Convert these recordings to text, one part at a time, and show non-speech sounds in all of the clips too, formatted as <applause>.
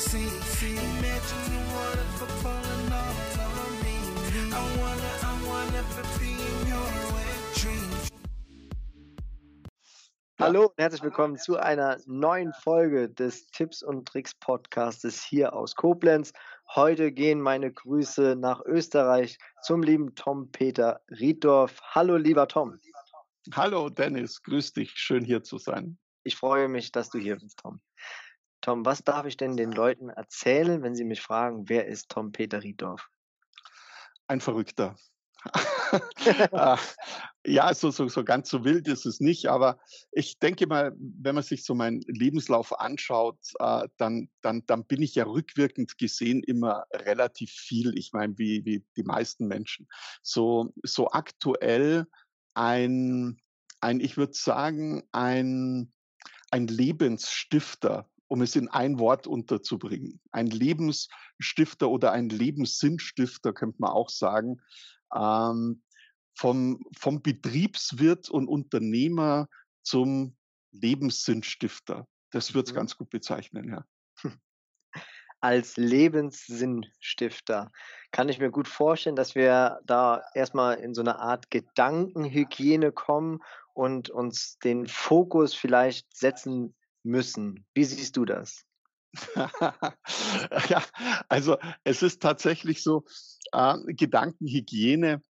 fantasy. Imagine you wanna falling all on me. I wanna, I wanna be in your wet dreams. Hallo und herzlich willkommen zu einer neuen Folge des Tipps und Tricks Podcastes hier aus Koblenz. Heute gehen meine Grüße nach Österreich zum lieben Tom Peter Rieddorf. Hallo lieber Tom. Hallo Dennis, grüß dich, schön hier zu sein. Ich freue mich, dass du hier bist, Tom. Tom, was darf ich denn den Leuten erzählen, wenn sie mich fragen, wer ist Tom Peter Rieddorf? Ein Verrückter. Äh, <laughs> <laughs> ja, so, so, so ganz so wild ist es nicht, aber ich denke mal, wenn man sich so meinen Lebenslauf anschaut, äh, dann, dann, dann bin ich ja rückwirkend gesehen immer relativ viel, ich meine, wie, wie die meisten Menschen. So, so aktuell ein, ein ich würde sagen, ein, ein Lebensstifter, um es in ein Wort unterzubringen. Ein Lebensstifter oder ein Lebenssinnstifter könnte man auch sagen. Ähm, vom, vom Betriebswirt und Unternehmer zum Lebenssinnstifter. Das wird es Mhm. ganz gut bezeichnen, ja. Als Lebenssinnstifter kann ich mir gut vorstellen, dass wir da erstmal in so eine Art Gedankenhygiene kommen und uns den Fokus vielleicht setzen müssen. Wie siehst du das? <laughs> ja, also es ist tatsächlich so, äh, Gedankenhygiene,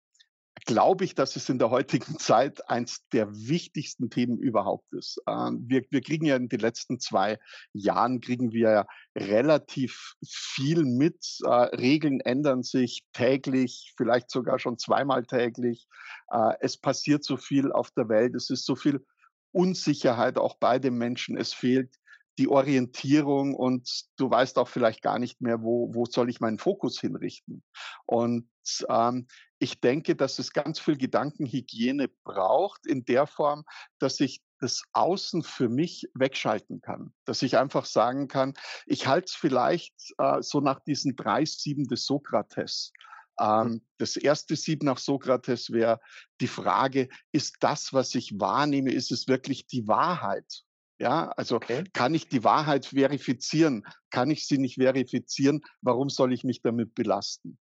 glaube ich, dass es in der heutigen <laughs> Zeit eins der wichtigsten Themen überhaupt ist. Ähm, wir, wir kriegen ja in den letzten zwei Jahren, kriegen wir ja relativ viel mit. Äh, Regeln ändern sich täglich, vielleicht sogar schon zweimal täglich. Äh, es passiert so viel auf der Welt, es ist so viel Unsicherheit auch bei den Menschen. Es fehlt die Orientierung und du weißt auch vielleicht gar nicht mehr, wo, wo soll ich meinen Fokus hinrichten. Und ähm, ich denke, dass es ganz viel Gedankenhygiene braucht in der Form, dass ich das Außen für mich wegschalten kann. Dass ich einfach sagen kann, ich halte es vielleicht äh, so nach diesen drei Sieben des Sokrates. Ähm, das erste Sieb nach Sokrates wäre die Frage, ist das, was ich wahrnehme, ist es wirklich die Wahrheit? Ja, also Okay. kann ich die Wahrheit verifizieren? Kann ich sie nicht verifizieren? Warum soll ich mich damit belasten?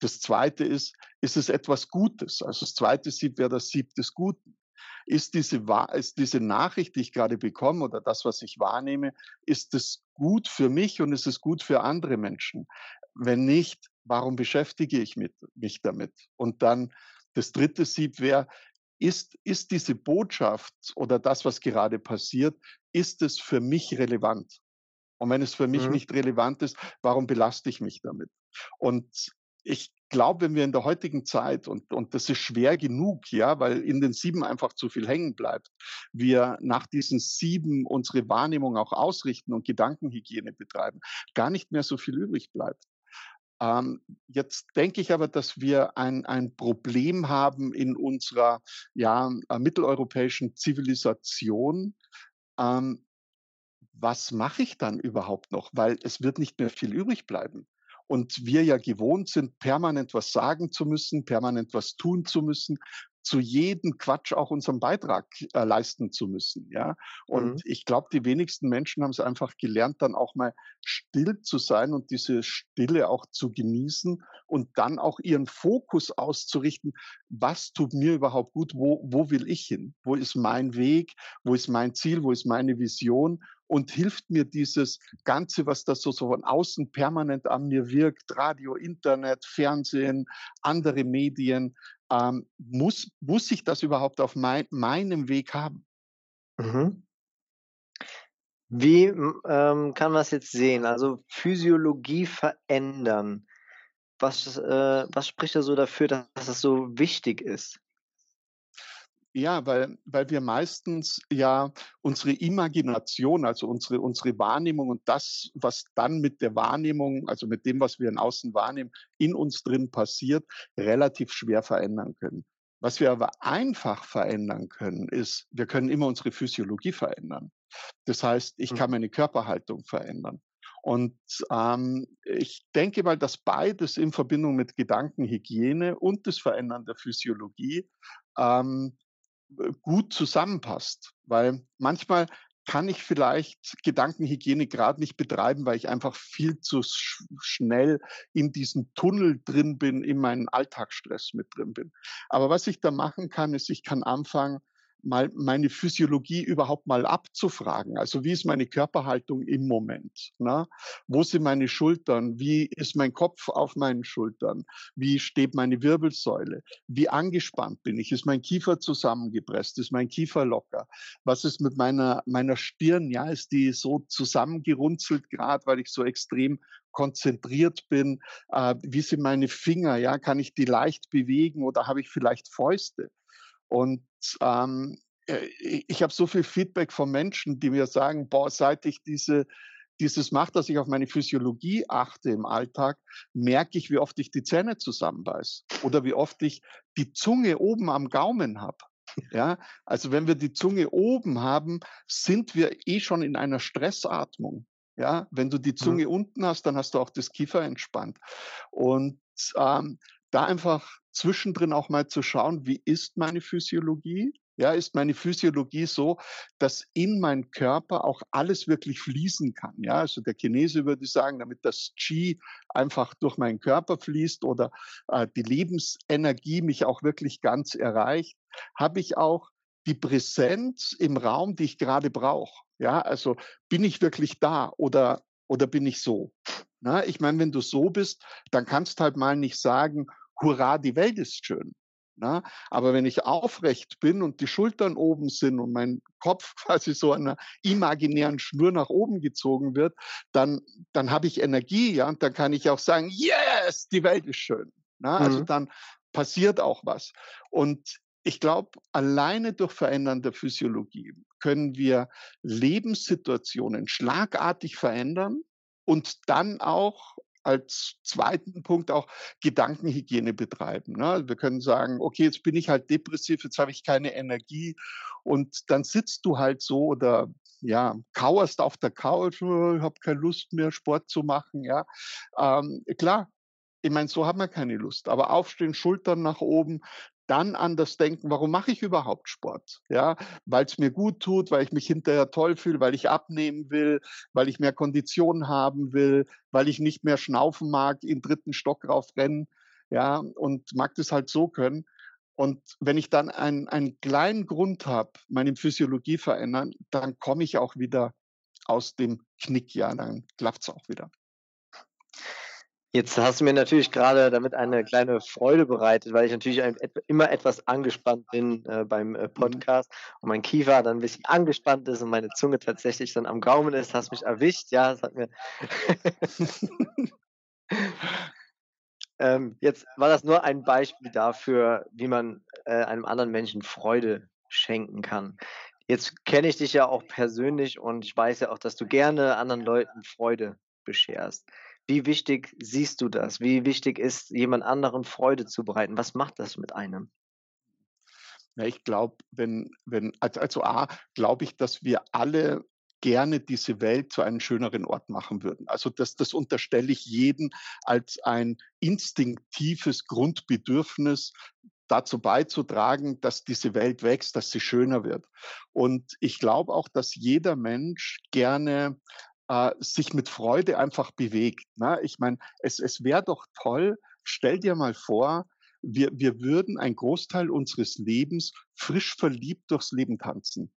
Das zweite ist, ist es etwas Gutes? Also das zweite Sieb wäre das Sieb des Guten. Ist diese, ist diese Nachricht, die ich gerade bekomme oder das, was ich wahrnehme, ist es gut für mich und ist es gut für andere Menschen? Wenn nicht, warum beschäftige ich mit, mich damit? Und dann das dritte Sieb wäre, ist, ist diese Botschaft oder das, was gerade passiert, ist es für mich relevant? Und wenn es für mich Mhm. nicht relevant ist, warum belaste ich mich damit? Und ich glaube, wenn wir in der heutigen Zeit, und, und das ist schwer genug, ja, weil in den sieben einfach zu viel hängen bleibt, wir nach diesen sieben unsere Wahrnehmung auch ausrichten und Gedankenhygiene betreiben, gar nicht mehr so viel übrig bleibt. Ähm, jetzt denke ich aber, dass wir ein, ein Problem haben in unserer ja, äh, mitteleuropäischen Zivilisation. Ähm, was mache ich dann überhaupt noch? Weil es wird nicht mehr viel übrig bleiben. Und wir ja gewohnt sind, permanent was sagen zu müssen, permanent was tun zu müssen, zu jedem Quatsch auch unseren Beitrag äh, leisten zu müssen. Ja? Und Mhm. ich glaube, die wenigsten Menschen haben es einfach gelernt, dann auch mal still zu sein und diese Stille auch zu genießen und dann auch ihren Fokus auszurichten, was tut mir überhaupt gut, wo, wo will ich hin, wo ist mein Weg, wo ist mein Ziel, wo ist meine Vision und hilft mir dieses Ganze, was da so, so von außen permanent an mir wirkt, Radio, Internet, Fernsehen, andere Medien, ähm, muss, muss ich das überhaupt auf mein, meinem Weg haben? Mhm. Wie ähm, kann man das jetzt sehen? Also Physiologie verändern. Was, äh, was spricht da so dafür, dass das so wichtig ist? Ja, weil, weil wir meistens ja unsere Imagination, also unsere, unsere Wahrnehmung und das, was dann mit der Wahrnehmung, also mit dem, was wir in Außen wahrnehmen, in uns drin passiert, relativ schwer verändern können. Was wir aber einfach verändern können, ist, wir können immer unsere Physiologie verändern. Das heißt, ich kann hm. meine Körperhaltung verändern. Und ähm, ich denke mal, dass beides in Verbindung mit Gedankenhygiene und das Verändern der Physiologie ähm, gut zusammenpasst. Weil manchmal kann ich vielleicht Gedankenhygiene gerade nicht betreiben, weil ich einfach viel zu sch schnell in diesem Tunnel drin bin, in meinen Alltagsstress mit drin bin. Aber was ich da machen kann, ist, ich kann anfangen, mal meine Physiologie überhaupt mal abzufragen. Also wie ist meine Körperhaltung im Moment? Ne? Wo sind meine Schultern? Wie ist mein Kopf auf meinen Schultern? Wie steht meine Wirbelsäule? Wie angespannt bin ich? Ist mein Kiefer zusammengepresst? Ist mein Kiefer locker? Was ist mit meiner, meiner Stirn? Ja, ist die so zusammengerunzelt gerade, weil ich so extrem konzentriert bin? Äh, wie sind meine Finger? Ja, kann ich die leicht bewegen oder habe ich vielleicht Fäuste? Und ähm, äh, ich habe so viel Feedback von Menschen, die mir sagen, boah, seit ich diese, dieses mache, dass ich auf meine Physiologie achte im Alltag, merke ich, wie oft ich die Zähne zusammenbeiß oder wie oft ich die Zunge oben am Gaumen habe. Ja, also wenn wir die Zunge oben haben, sind wir eh schon in einer Stressatmung. Ja, wenn du die mhm. Zunge mhm. unten hast, dann hast du auch das Kiefer entspannt. Und ähm, da einfach zwischendrin auch mal zu schauen, wie ist meine Physiologie? Ja, ist meine Physiologie so, dass in meinem Körper auch alles wirklich fließen kann? Ja, also der Chinese würde sagen, damit das Qi einfach durch meinen Körper fließt oder äh, die Lebensenergie mich auch wirklich ganz erreicht, habe ich auch die Präsenz im Raum, die ich gerade brauche. Ja, also bin ich wirklich da oder, oder bin ich so? Na, ich meine, wenn du so bist, dann kannst halt mal nicht sagen, hurra, die Welt ist schön. Na? Aber wenn ich aufrecht bin und die Schultern oben sind und mein Kopf <laughs> quasi so einer imaginären Schnur nach oben gezogen wird, dann, dann habe ich Energie, ja, und dann kann ich auch sagen, yes, die Welt ist schön. Na? Also mhm. dann passiert auch was. Und ich glaube, alleine durch Verändern der Physiologie können wir Lebenssituationen schlagartig verändern und dann auch als zweiten Punkt auch Gedankenhygiene betreiben. Ne? Wir können sagen, okay, jetzt bin ich halt depressiv, jetzt habe ich keine Energie und dann sitzt du halt so oder ja, kauerst auf der Couch, oh, habe keine Lust mehr, Sport zu machen. Ja, ähm, klar, ich meine, so haben wir keine Lust. Aber aufstehen, Schultern nach oben, dann anders denken, warum mache ich überhaupt Sport? Ja, weil es mir gut tut, weil ich mich hinterher toll fühle, weil ich abnehmen will, weil ich mehr Kondition haben will, weil ich nicht mehr schnaufen mag, in dritten Stock raufrennen, ja, und mag das halt so können. Und wenn ich dann einen, einen kleinen Grund habe, meine Physiologie verändern, dann komme ich auch wieder aus dem Knick, ja, dann klappt es auch wieder. Jetzt hast du mir natürlich gerade damit eine kleine Freude bereitet, weil ich natürlich immer etwas angespannt bin äh, beim äh, mhm. Podcast und mein Kiefer dann ein bisschen angespannt ist und meine Zunge tatsächlich dann am Gaumen ist. Hast mich erwischt, ja, das hat mir. <laughs> ähm, jetzt war das nur ein Beispiel dafür, wie man äh, einem anderen Menschen Freude schenken kann. Jetzt kenne ich dich ja auch persönlich und ich weiß ja auch, dass du gerne anderen Leuten Freude bescherst. Wie wichtig siehst du das? Wie wichtig ist, jemand anderen Freude zu bereiten? Was macht das mit einem? Ja, ich glaube, wenn, wenn, also, also A, glaube ich, dass wir alle gerne diese Welt zu einem schöneren Ort machen würden. Also das, das unterstelle ich jedem als ein instinktives Grundbedürfnis, dazu beizutragen, dass diese Welt wächst, dass sie schöner wird. Und ich glaube auch, dass jeder Mensch gerne äh, sich mit Freude einfach bewegt. Ne? Ich meine, es, es wäre doch toll, stell dir mal vor, wir, wir würden einen Großteil unseres Lebens frisch verliebt durchs Leben tanzen.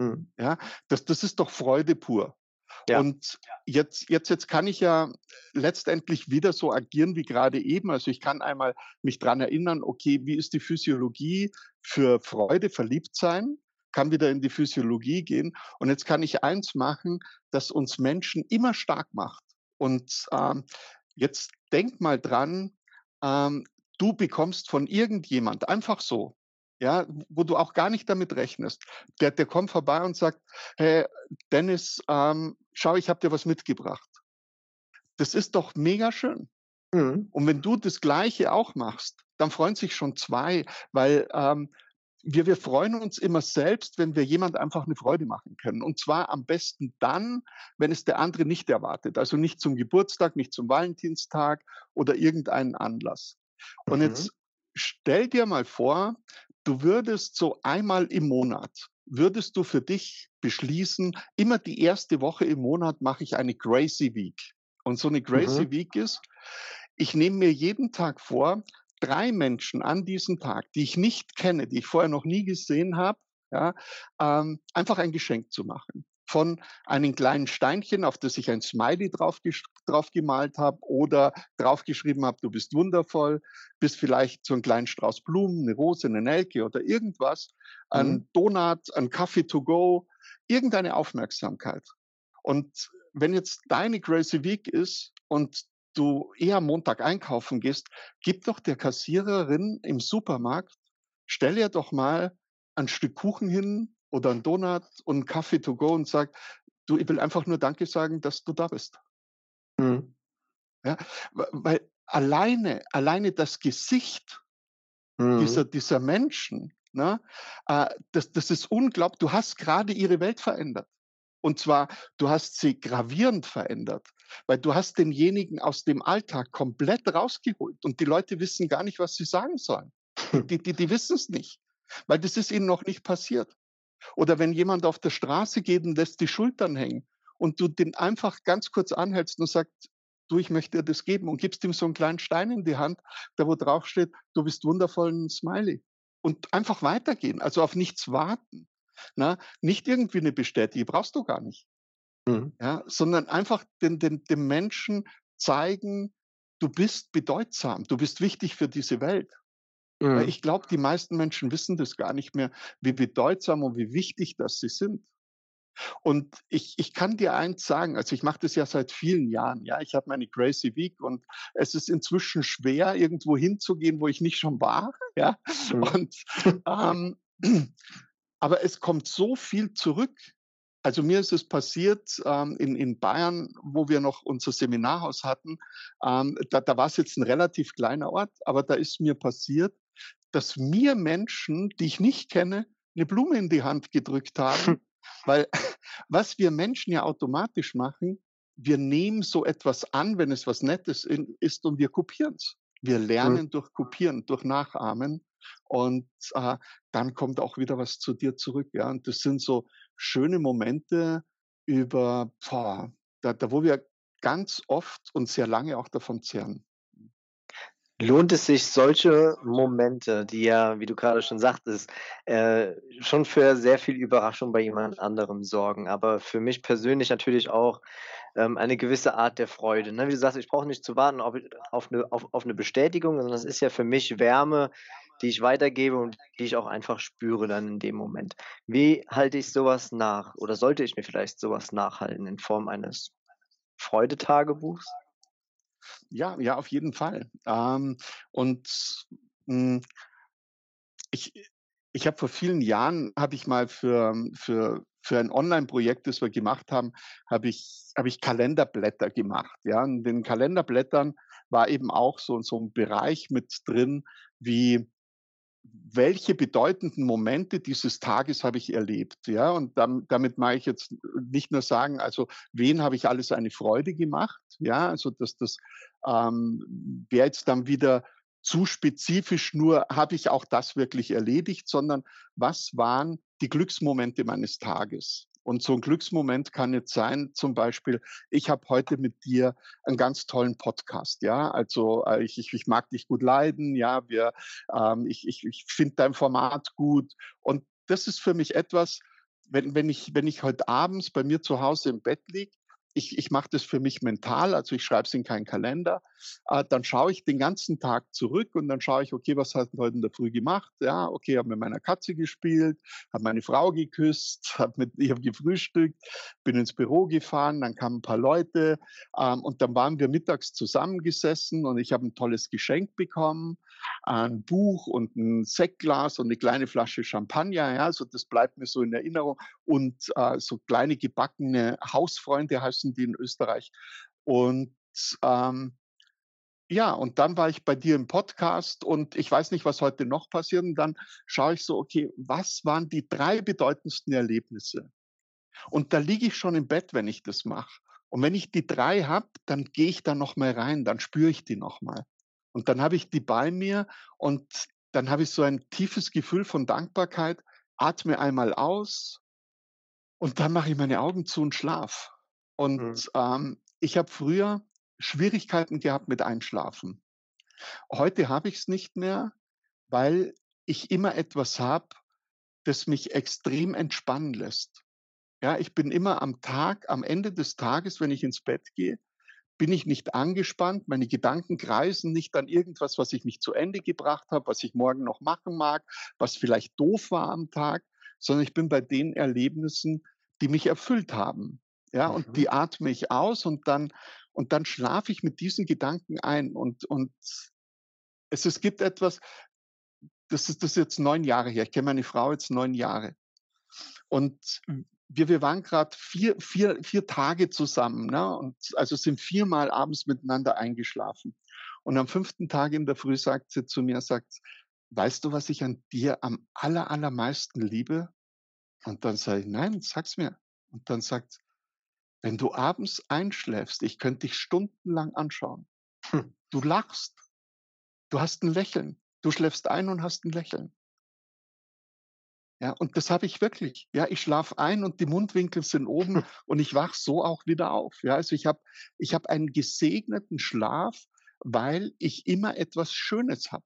Mhm. Ja, das, das ist doch Freude pur. Ja. Und jetzt, jetzt, jetzt kann ich ja letztendlich wieder so agieren wie gerade eben. Also ich kann einmal mich dran erinnern, okay, wie ist die Physiologie für Freude, verliebt sein? Kann wieder in die Physiologie gehen. Und jetzt kann ich eins machen, das uns Menschen immer stark macht. Und ähm, jetzt denk mal dran, ähm, du bekommst von irgendjemand einfach so, ja, wo du auch gar nicht damit rechnest. Der, der kommt vorbei und sagt, hey, Dennis, ähm, schau, ich habe dir was mitgebracht. Das ist doch mega schön. Mhm. Und wenn du das Gleiche auch machst, dann freuen sich schon zwei, weil ähm, wir, wir freuen uns immer selbst, wenn wir jemand einfach eine Freude machen können. Und zwar am besten dann, wenn es der andere nicht erwartet. Also nicht zum Geburtstag, nicht zum Valentinstag oder irgendeinen Anlass. Und mhm. jetzt stell dir mal vor, du würdest so einmal im Monat, würdest du für dich beschließen, immer die erste Woche im Monat mache ich eine Gracie Week. Und so eine Gracie mhm. Week ist, ich nehme mir jeden Tag vor, drei Menschen an diesem Tag, die ich nicht kenne, die ich vorher noch nie gesehen habe, ja, ähm, einfach ein Geschenk zu machen von einem kleinen Steinchen, auf das ich ein Smiley drauf, drauf gemalt habe oder draufgeschrieben habe, du bist wundervoll, bis vielleicht so ein kleinen Strauß Blumen, eine Rose, eine Nelke oder irgendwas, mhm. ein Donut, ein Kaffee to go, irgendeine Aufmerksamkeit. Und wenn jetzt deine Crazy Week ist und du eher Montag einkaufen gehst, gib doch der Kassiererin im Supermarkt, stell ihr doch mal ein Stück Kuchen hin oder einen Donut und einen Kaffee to go und sag, du, ich will einfach nur Danke sagen, dass du da bist. Mhm. Ja, weil alleine, alleine das Gesicht mhm. dieser, dieser Menschen, ne, äh, das, das ist unglaublich. Du hast gerade ihre Welt verändert. Und zwar, du hast sie gravierend verändert, weil du hast denjenigen aus dem Alltag komplett rausgeholt und die Leute wissen gar nicht, was sie sagen sollen. Die, die, die wissen es nicht, weil das ist ihnen noch nicht passiert. Oder wenn jemand auf der Straße geht und lässt die Schultern hängen und du den einfach ganz kurz anhältst und sagst, du, ich möchte dir das geben und gibst ihm so einen kleinen Stein in die Hand, da wo drauf steht, du bist wundervoll, ein Smiley. Und einfach weitergehen, also auf nichts warten. Na, nicht irgendwie eine Bestätigung, brauchst du gar nicht. Mhm. Ja, sondern einfach den, den, dem Menschen zeigen, du bist bedeutsam, du bist wichtig für diese Welt. Mhm. Weil ich glaube, die meisten Menschen wissen das gar nicht mehr, wie bedeutsam und wie wichtig das sie sind. Und ich, ich kann dir eins sagen, also ich mache das ja seit vielen Jahren, ja, ich habe meine Crazy Week und es ist inzwischen schwer, irgendwo hinzugehen, wo ich nicht schon war, <laughs> ja. Mhm. Und <laughs> ähm, aber es kommt so viel zurück. Also mir ist es passiert ähm, in, in Bayern, wo wir noch unser Seminarhaus hatten. Ähm, da, da war es jetzt ein relativ kleiner Ort, aber da ist mir passiert, dass mir Menschen, die ich nicht kenne, eine Blume in die Hand gedrückt haben. <laughs> Weil <laughs> was wir Menschen ja automatisch machen, wir nehmen so etwas an, wenn es was Nettes ist und wir kopieren es. Wir lernen mhm. durch Kopieren, durch Nachahmen und äh, dann kommt auch wieder was zu dir zurück. Ja, und das sind so schöne Momente über, boah, da, da wo wir ganz oft und sehr lange auch davon zehren. Lohnt es sich, solche Momente, die ja, wie du gerade schon sagtest, äh, schon für sehr viel Überraschung bei jemand anderem sorgen, aber für mich persönlich natürlich auch ähm, eine gewisse Art der Freude. Ne? Wie du sagst, ich brauche nicht zu warten auf, auf, eine, auf, auf eine Bestätigung, sondern es ist ja für mich Wärme, die ich weitergebe und die ich auch einfach spüre dann in dem Moment. Wie halte ich sowas nach oder sollte ich mir vielleicht sowas nachhalten in Form eines Freudetagebuchs? Ja, ja, auf jeden Fall. Ähm, und mh, hm, ich, ich habe vor vielen Jahren, habe ich mal für, für, für ein Online-Projekt, das wir gemacht haben, habe ich, habe ich Kalenderblätter gemacht. Ja, in den Kalenderblättern war eben auch so, so ein Bereich mit drin, wie welche bedeutenden Momente dieses Tages habe ich erlebt, ja, und damit, damit mache ich jetzt nicht nur sagen, also wen habe ich alles eine Freude gemacht, ja, also dass das ähm, wäre jetzt dann wieder zu spezifisch nur, habe ich auch das wirklich erledigt, sondern was waren die Glücksmomente meines Tages? Und so ein Glücksmoment kann jetzt sein, zum Beispiel, ich habe heute mit dir einen ganz tollen Podcast, ja. Also äh, ich, ich, ich mag dich gut leiden, ja, wir, ähm, ich, ich, ich finde dein Format gut. Und das ist für mich etwas, wenn, wenn, ich, wenn ich heute abends bei mir zu Hause im Bett liege, ich, ich mache das für mich mental, also ich schreibe es in keinen Kalender. Äh, dann schaue ich den ganzen Tag zurück und dann schaue ich, okay, was hat heute in der Früh gemacht? Ja, okay, habe mit meiner Katze gespielt, habe meine Frau geküsst, <laughs> hab mit, ich habe gefrühstückt, bin ins Büro gefahren, dann kamen ein paar Leute ähm, und dann waren wir mittags zusammengesessen und ich habe ein tolles Geschenk bekommen, ein Buch und ein Sektglas und eine kleine Flasche Champagner. Ja, also das bleibt mir so in Erinnerung und äh, so kleine gebackene Hausfreunde heißen die in Österreich. Und ähm, ja, und dann war ich bei dir im Podcast und ich weiß nicht, was heute noch passiert. Und dann schaue ich so, okay, was waren die drei bedeutendsten Erlebnisse? Und da liege ich schon im Bett, wenn ich das mache. Und wenn ich die drei habe, dann gehe ich da noch mal rein, dann spüre ich die noch mal. Und dann habe ich die bei mir und dann habe ich so ein tiefes Gefühl von Dankbarkeit, atme einmal aus und dann mache ich meine Augen zu und schlaf. Und mhm. ähm, ich habe früher Schwierigkeiten gehabt mit Einschlafen. Heute habe ich es nicht mehr, weil ich immer etwas habe, das mich extrem entspannen lässt. Ja, ich bin immer am Tag, am Ende des Tages, wenn ich ins Bett gehe, bin ich nicht angespannt, meine Gedanken kreisen nicht an irgendwas, was ich nicht zu Ende gebracht habe, was ich morgen noch machen mag, was vielleicht doof war am Tag, sondern ich bin bei den Erlebnissen, die mich erfüllt haben. Ja, mhm. und die atme ich aus und dann, und dann schlafe ich mit diesen Gedanken ein. Und, und es, es gibt etwas, das ist, das ist jetzt neun Jahre her. Ich kenne meine Frau jetzt neun Jahre. Und wir, wir waren gerade vier, vier, vier Tage zusammen, ne? und also sind viermal abends miteinander eingeschlafen. Und am fünften Tag in der Früh sagt sie zu mir, sagt, weißt du, was ich an dir am aller, allermeisten liebe? Und dann sage ich, nein, sag's mir. Und dann sagt, wenn du abends einschläfst, ich könnte dich stundenlang anschauen. Hm. Du lachst. Du hast ein Lächeln. Du schläfst ein und hast ein Lächeln. Ja, und das habe ich wirklich. Ja, ich schlafe ein und die Mundwinkel sind oben <laughs> und ich wach so auch wieder auf. Ja, also ich habe ich hab einen gesegneten Schlaf, weil ich immer etwas Schönes habe.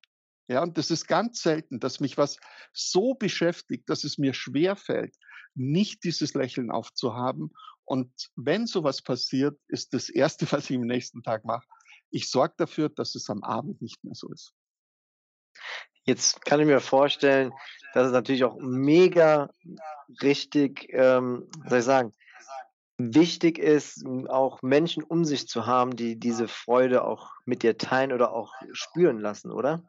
Ja, und das ist ganz selten, dass mich was so beschäftigt, dass es mir schwer fällt, nicht dieses Lächeln aufzuhaben. Und wenn sowas passiert, ist das erste, <laughs> was ich am nächsten Tag mache, ich sorge dafür, dass es am Abend nicht mehr so ist. Jetzt kann ich mir vorstellen, dass es natürlich auch mega richtig, ähm, soll ich sagen, wichtig ist, auch Menschen um sich zu haben, die diese Freude auch mit dir teilen oder auch spüren lassen, oder?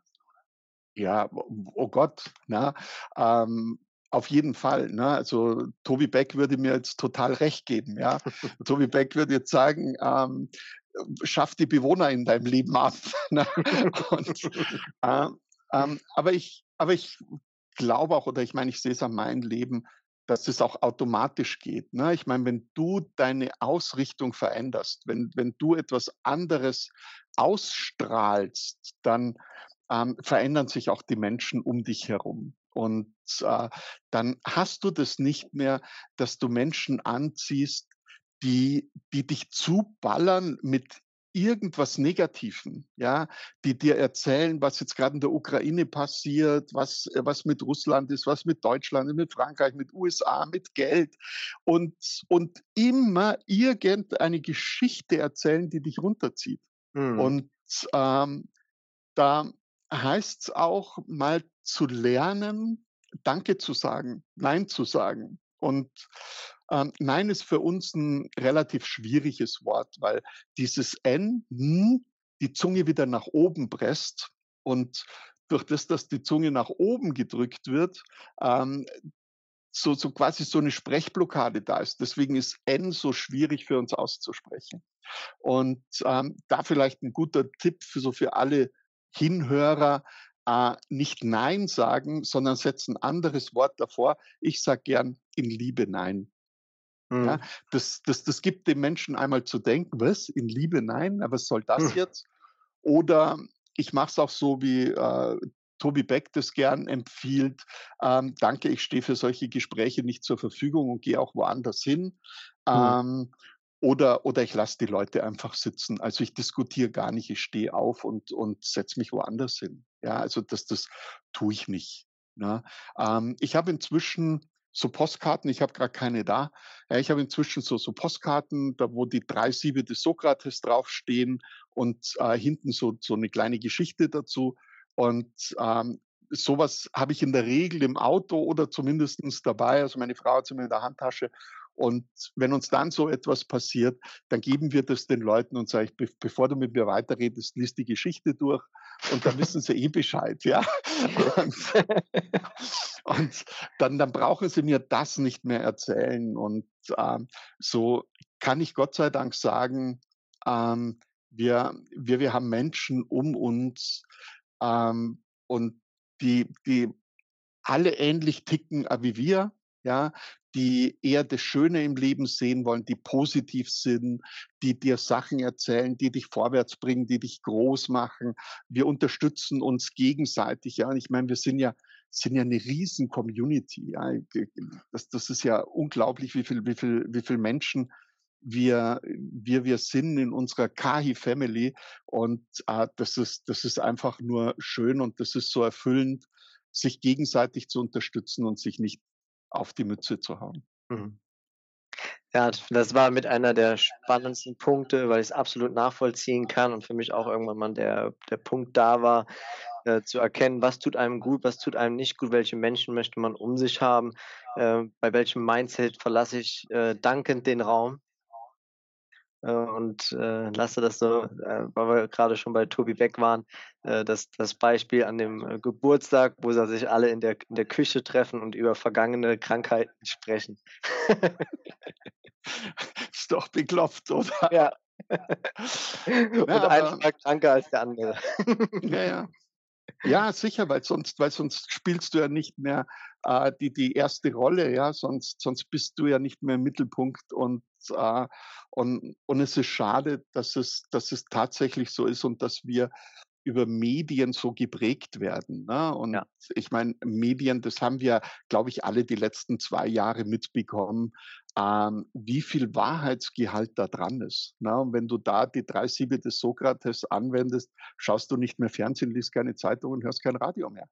Ja, oh Gott, na, ähm, auf jeden Fall. Ne? Also Tobi Beck würde mir jetzt total recht geben. Ja? <laughs> Tobi Beck würde jetzt sagen, ähm, schaff die Bewohner in deinem Leben ab. <laughs> Ne? Und, <laughs> äh, ähm, aber, ich, aber ich glaube auch, oder ich meine, ich sehe es an meinem Leben, dass es auch automatisch geht. Ne? Ich meine, wenn du deine Ausrichtung veränderst, wenn, wenn du etwas anderes ausstrahlst, dann ähm, verändern sich auch die Menschen um dich herum. Und äh, dann hast du das nicht mehr, dass du Menschen anziehst, die, die dich zuballern mit irgendwas Negativen, ja, die dir erzählen, was jetzt gerade in der Ukraine passiert, was, was mit Russland ist, was mit Deutschland, mit Frankreich, mit USA, mit Geld und, und immer irgendeine Geschichte erzählen, die dich runterzieht. Mhm. Und ähm, da heißt es auch mal zu lernen, Danke zu sagen, Nein zu sagen. Und ähm, Nein ist für uns ein relativ schwieriges Wort, weil dieses N, hm, die Zunge wieder nach oben presst und durch das, dass die Zunge nach oben gedrückt wird, ähm, so, so quasi so eine Sprechblockade da ist. Deswegen ist N so schwierig für uns auszusprechen. Und ähm, da vielleicht ein guter Tipp für so für alle Hinhörer, äh, nicht Nein sagen, sondern setzen anderes Wort davor. Ich sage gern in Liebe Nein. Mhm. Ja, das, das, das gibt dem Menschen einmal zu denken, was, in Liebe Nein, aber was soll das mhm. jetzt? Oder ich mache es auch so, wie äh, Tobi Beck das gern empfiehlt. Ähm, danke, ich stehe für solche Gespräche nicht zur Verfügung und gehe auch woanders hin. Mhm. Ähm, oder, oder ich lasse die Leute einfach sitzen. Also ich diskutiere gar nicht, ich stehe auf und, und setze mich woanders hin. Ja, also das, das tue ich nicht. Ne? Ähm, ich habe inzwischen so Postkarten, ich habe gerade keine da. Ja, ich habe inzwischen so, so Postkarten, da wo die drei Siebe des Sokrates draufstehen und äh, hinten so, so eine kleine Geschichte dazu. Und ähm, sowas habe ich in der Regel im Auto oder zumindestens dabei. Also meine Frau hat es immer in der Handtasche. Und wenn uns dann so etwas passiert, dann geben wir das den Leuten und sage ich, bevor du mit mir weiterredest, liest die Geschichte durch und dann wissen sie eh Bescheid, ja. Und, und dann, dann brauchen sie mir das nicht mehr erzählen. Und ähm, so kann ich Gott sei Dank sagen, ähm, wir, wir, wir haben Menschen um uns ähm, und die, die alle ähnlich ticken wie wir, ja, die eher das Schöne im Leben sehen wollen, die positiv sind, die dir Sachen erzählen, die dich vorwärts bringen, die dich groß machen. Wir unterstützen uns gegenseitig. Ja, ich meine, wir sind ja sind ja eine riesen Community. Ja. Das, das ist ja unglaublich, wie viel, wie viel, wie viel Menschen wir, wir, wir sind in unserer Kahi Family und äh, das ist, das ist einfach nur schön und das ist so erfüllend, sich gegenseitig zu unterstützen und sich nicht auf die Mütze zu hauen. Mhm. Ja, das war mit einer der spannendsten Punkte, weil ich es absolut nachvollziehen kann und für mich auch irgendwann mal der, der Punkt da war, äh, zu erkennen, was tut einem gut, was tut einem nicht gut, welche Menschen möchte man um sich haben, äh, bei welchem Mindset verlasse ich äh, dankend den Raum und äh, lasse das so, äh, weil wir gerade schon bei Tobi Beck waren, äh, das, das Beispiel an dem äh, Geburtstag, wo sie sich alle in der, in der Küche treffen und über vergangene Krankheiten sprechen. <laughs> Ist doch beklopft, oder? Ja. <laughs> und ja, einer war kranker als der andere. <laughs> ja, ja. Ja, sicher, weil sonst, weil sonst spielst du ja nicht mehr äh, die, die erste Rolle, ja, sonst, sonst bist du ja nicht mehr im Mittelpunkt und, äh, und, und es ist schade, dass es, dass es tatsächlich so ist und dass wir über Medien so geprägt werden. Ne? Und ja. ich meine, Medien, das haben wir, glaube ich, alle die letzten zwei Jahre mitbekommen, ähm, wie viel Wahrheitsgehalt da dran ist. Ne? Und wenn du da die drei Siebe des Sokrates anwendest, schaust du nicht mehr Fernsehen, liest keine Zeitung und hörst kein Radio mehr.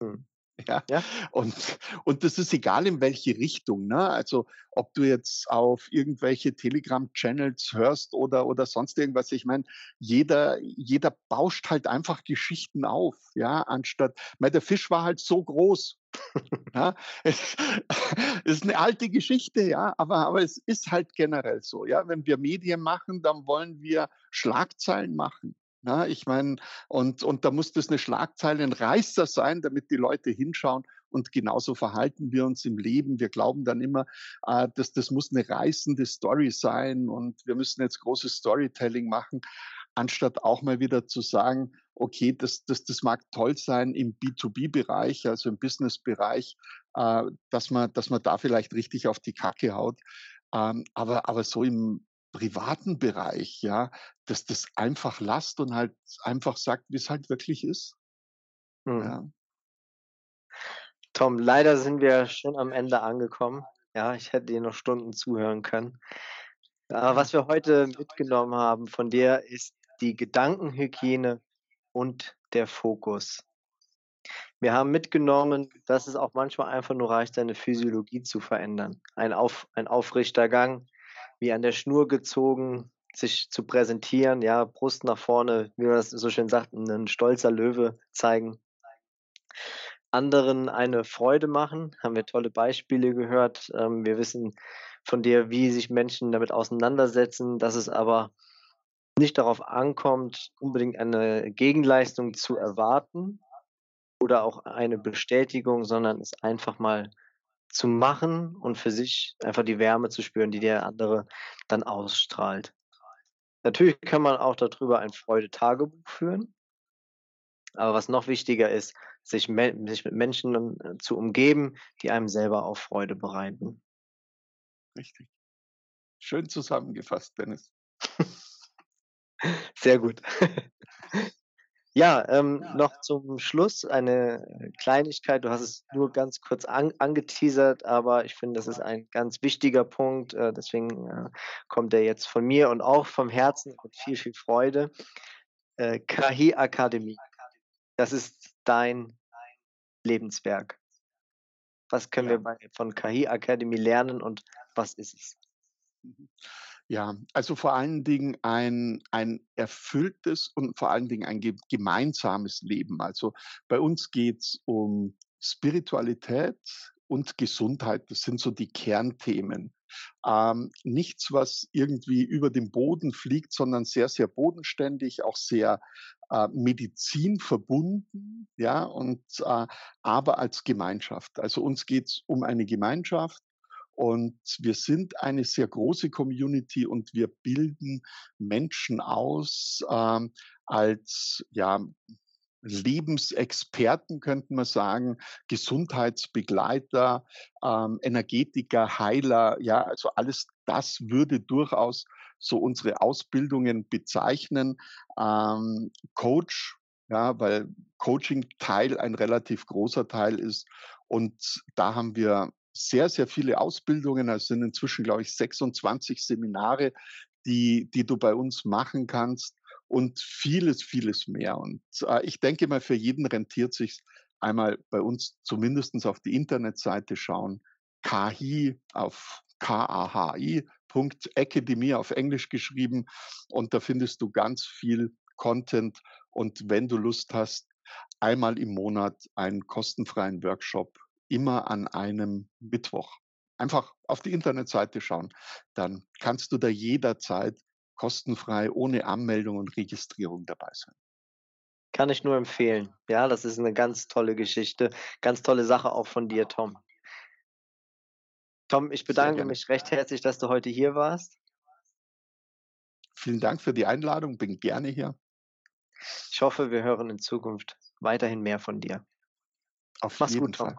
Hm. Ja? ja. Und, und das ist egal in welche Richtung. Ne? Also ob du jetzt auf irgendwelche Telegram-Channels hörst oder, oder sonst irgendwas. Ich meine, jeder, jeder bauscht halt einfach Geschichten auf, ja, anstatt, weil der Fisch war halt so groß. <laughs> ja, es <laughs> ist eine alte Geschichte, ja, aber, aber es ist halt generell so. Ja, wenn wir Medien machen, dann wollen wir Schlagzeilen machen. Ja, ich meine, und, und da muss das eine Schlagzeile, ein Reißer sein, damit die Leute hinschauen. Und genauso verhalten wir uns im Leben. Wir glauben dann immer, äh, dass das muss eine reißende Story sein und wir müssen jetzt großes Storytelling machen, anstatt auch mal wieder zu sagen, okay, das, das, das mag toll sein im B2B-Bereich, also im Business-Bereich, äh, dass, man, dass man da vielleicht richtig auf die Kacke haut. Ähm, aber, aber so im, privaten Bereich, ja, dass das einfach lasst und halt einfach sagt, wie es halt wirklich ist. Mhm. Ja. Tom, leider sind wir schon am Ende angekommen. Ja, ich hätte dir noch Stunden zuhören können. Aber was wir heute mitgenommen haben von dir ist die Gedankenhygiene und der Fokus. Wir haben mitgenommen, dass es auch manchmal einfach nur reicht, seine Physiologie zu verändern. Ein, Auf, ein aufrechter Gang, wie an der Schnur gezogen, sich zu präsentieren, ja, Brust nach vorne, wie man das so schön sagt, ein stolzer Löwe zeigen. Anderen eine Freude machen, haben wir tolle Beispiele gehört. Ähm, wir wissen von dir, wie sich Menschen damit auseinandersetzen, dass es aber nicht darauf ankommt, unbedingt eine Gegenleistung zu erwarten oder auch eine Bestätigung, sondern es einfach mal zu machen und für sich einfach die Wärme zu spüren, die der andere dann ausstrahlt. Natürlich kann man auch darüber ein Freude-Tagebuch führen. Aber was noch wichtiger ist, sich, sich mit Menschen äh, zu umgeben, die einem selber auch Freude bereiten. Richtig. Schön zusammengefasst, Dennis. <laughs> Sehr gut. <laughs> Ja, ähm, ja. noch zum Schluss eine Kleinigkeit. Du hast es nur ganz kurz an, angeteasert, aber ich finde, das ist ein ganz wichtiger Punkt. Äh, deswegen äh, kommt er jetzt von mir und auch vom Herzen mit viel, viel Freude. Äh, KI Akademie. Das ist dein Lebenswerk. Was können wir Ja. bei, von KI Academy lernen und was ist es? Mhm. Ja, also vor allen Dingen ein ein erfülltes und vor allen Dingen ein ge gemeinsames Leben. Also, bei uns geht's um Spiritualität und Gesundheit. Das sind so die Kernthemen. Ähm, nichts, was irgendwie über den Boden fliegt, sondern sehr, sehr bodenständig, auch sehr, äh, medizinverbunden, ja, und, äh, aber als Gemeinschaft. Also, uns geht's um eine Gemeinschaft und wir sind eine sehr große Community und wir bilden Menschen aus, ähm, als, ja, Lebensexperten, könnte man sagen, Gesundheitsbegleiter, ähm, Energetiker, Heiler, ja, also alles das würde durchaus so unsere Ausbildungen bezeichnen. Ähm, Coach, ja, weil Coaching Teil ein relativ großer Teil ist und da haben wir sehr, sehr viele Ausbildungen. Also, sind inzwischen, glaube ich, 26 Seminare, die die du bei uns machen kannst und vieles, vieles mehr. Und, äh, ich denke mal, für jeden rentiert sich's einmal bei uns zumindestens auf die Internetseite schauen. KAHI auf K-A-H-I Punkt Academy auf Englisch geschrieben und da findest du ganz viel Content und wenn du Lust hast, einmal im Monat einen kostenfreien Workshop, immer an einem Mittwoch. Einfach auf die Internetseite schauen, dann kannst du da jederzeit kostenfrei ohne Anmeldung und Registrierung dabei sein. Kann ich nur empfehlen. Ja, das ist 'ne ganz tolle Geschichte. Ganz tolle Sache auch von dir, Tom. Tom, ich bedanke mich recht herzlich, dass du heute hier warst. Vielen Dank für die Einladung, bin gerne hier. Ich hoffe, wir hören in Zukunft weiterhin mehr von dir. Auf Mach's jeden gut, Tom.